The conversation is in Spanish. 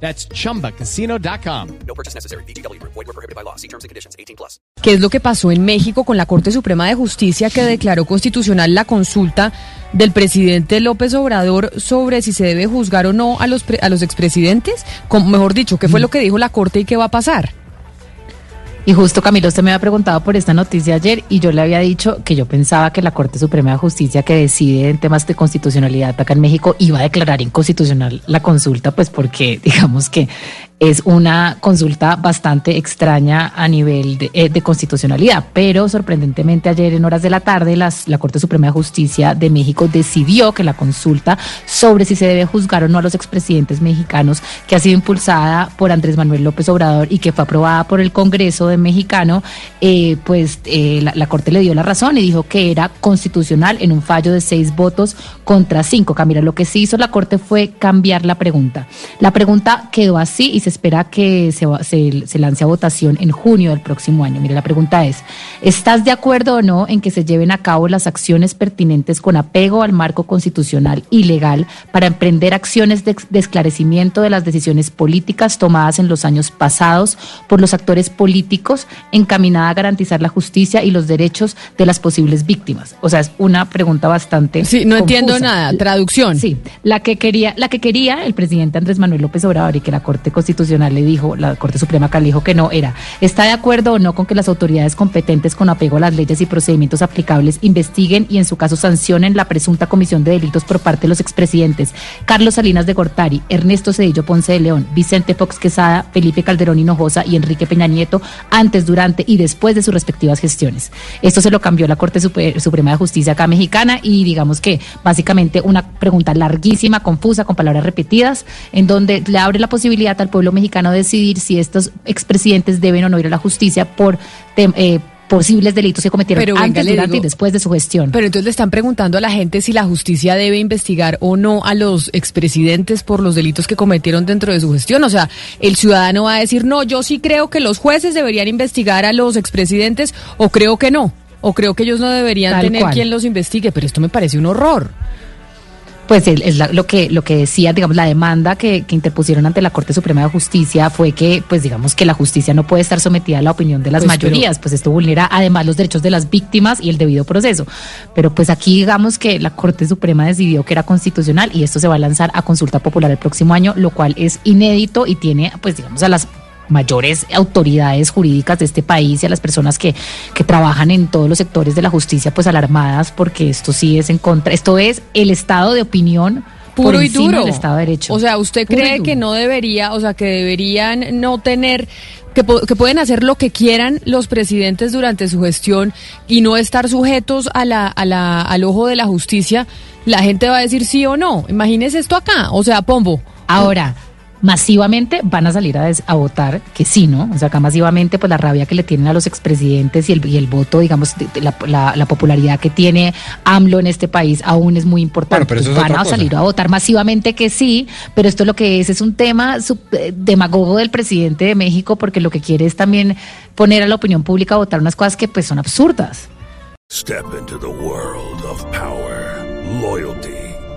That's chumbacasino.com. No purchase necessary. BGW. Void were prohibited by law. See terms and conditions. 18 plus. ¿Qué es lo que pasó en México con la Corte Suprema de Justicia que declaró constitucional la consulta del presidente López Obrador sobre si se debe juzgar o no a los, pre- a los expresidentes? Con- mejor dicho, ¿qué fue lo que dijo la Corte y qué va a pasar? Y justo Camilo, usted me había preguntado por esta noticia ayer y yo le había dicho que yo pensaba que la Corte Suprema de Justicia que decide en temas de constitucionalidad acá en México iba a declarar inconstitucional la consulta, pues porque digamos que es una consulta bastante extraña a nivel de, eh, de constitucionalidad. Pero sorprendentemente ayer en horas de la tarde la Corte Suprema de Justicia de México decidió que la consulta sobre si se debe juzgar o no a los expresidentes mexicanos, que ha sido impulsada por Andrés Manuel López Obrador y que fue aprobada por el Congreso de Mexicano, eh, pues eh, la, la Corte le dio la razón y dijo que era constitucional en un fallo de seis votos contra cinco. Camila, lo que sí hizo la Corte fue cambiar la pregunta. La pregunta quedó así y se espera que se, va- se, se lance a votación en junio del próximo año. Mire, la pregunta es, ¿estás de acuerdo o no en que se lleven a cabo las acciones pertinentes con apego al marco constitucional y legal para emprender acciones de, de esclarecimiento de las decisiones políticas tomadas en los años pasados por los actores políticos encaminada a garantizar la justicia y los derechos de las posibles víctimas? O sea, es una pregunta bastante Sí, no entiendo nada. Traducción. Sí, la que quería, la que quería el presidente Andrés Manuel López Obrador y que la Corte Constitucional le dijo, la Corte Suprema acá le dijo que no, era, ¿está de acuerdo o no con que las autoridades competentes con apego a las leyes y procedimientos aplicables investiguen y en su caso sancionen la presunta comisión de delitos por parte de los expresidentes Carlos Salinas de Gortari, Ernesto Cedillo Ponce de León, Vicente Fox Quesada, Felipe Calderón Hinojosa y Enrique Peña Nieto antes, durante y después de sus respectivas gestiones? Esto se lo cambió la Corte Suprema de Justicia acá mexicana y digamos que básicamente una pregunta larguísima, confusa, con palabras repetidas, en donde le abre la posibilidad al pueblo mexicano de decidir si estos expresidentes deben o no ir a la justicia por tem- eh, posibles delitos que cometieron Pero antes, durante digo- y después de su gestión. Pero entonces le están preguntando a la gente si la justicia debe investigar o no a los expresidentes por los delitos que cometieron dentro de su gestión. O sea, el ciudadano va a decir, no, yo sí creo que los jueces deberían investigar a los expresidentes o creo que no. O creo que ellos no deberían Tal tener cual. quien los investigue. Pero esto me parece un horror. Pues es la- lo que lo que decía, digamos, la demanda que, que interpusieron ante la Corte Suprema de Justicia fue que, pues digamos, que la justicia no puede estar sometida a la opinión de las Pues, pero- mayorías, pues esto vulnera además los derechos de las víctimas y el debido proceso. Pero pues aquí digamos que la Corte Suprema decidió que era constitucional y esto se va a lanzar a consulta popular el próximo año, lo cual es inédito y tiene, pues digamos, a las mayores autoridades jurídicas de este país y a las personas que, que trabajan en todos los sectores de la justicia pues alarmadas porque esto sí es en contra, esto es el estado de opinión Puro y duro. del Estado de Derecho. O sea, ¿usted Puro cree que no debería, o sea, que deberían no tener, que, que pueden hacer lo que quieran los presidentes durante su gestión y no estar sujetos a la, a la, al ojo de la justicia? La gente va a decir sí o no. Imagínese esto acá. O sea, Pombo. Ahora, masivamente van a salir a, des- a votar que sí, ¿no? O sea, acá masivamente, pues la rabia que le tienen a los expresidentes y el, y el voto, digamos, de- de la, la- la popularidad que tiene AMLO en este país aún es muy importante. Bueno, pero eso es van a cosa. salir a votar masivamente que sí, pero esto lo que es es un tema sub- eh, demagogo del presidente de México porque lo que quiere es también poner a la opinión pública a votar unas cosas que pues son absurdas. Step into the world of power, loyalty,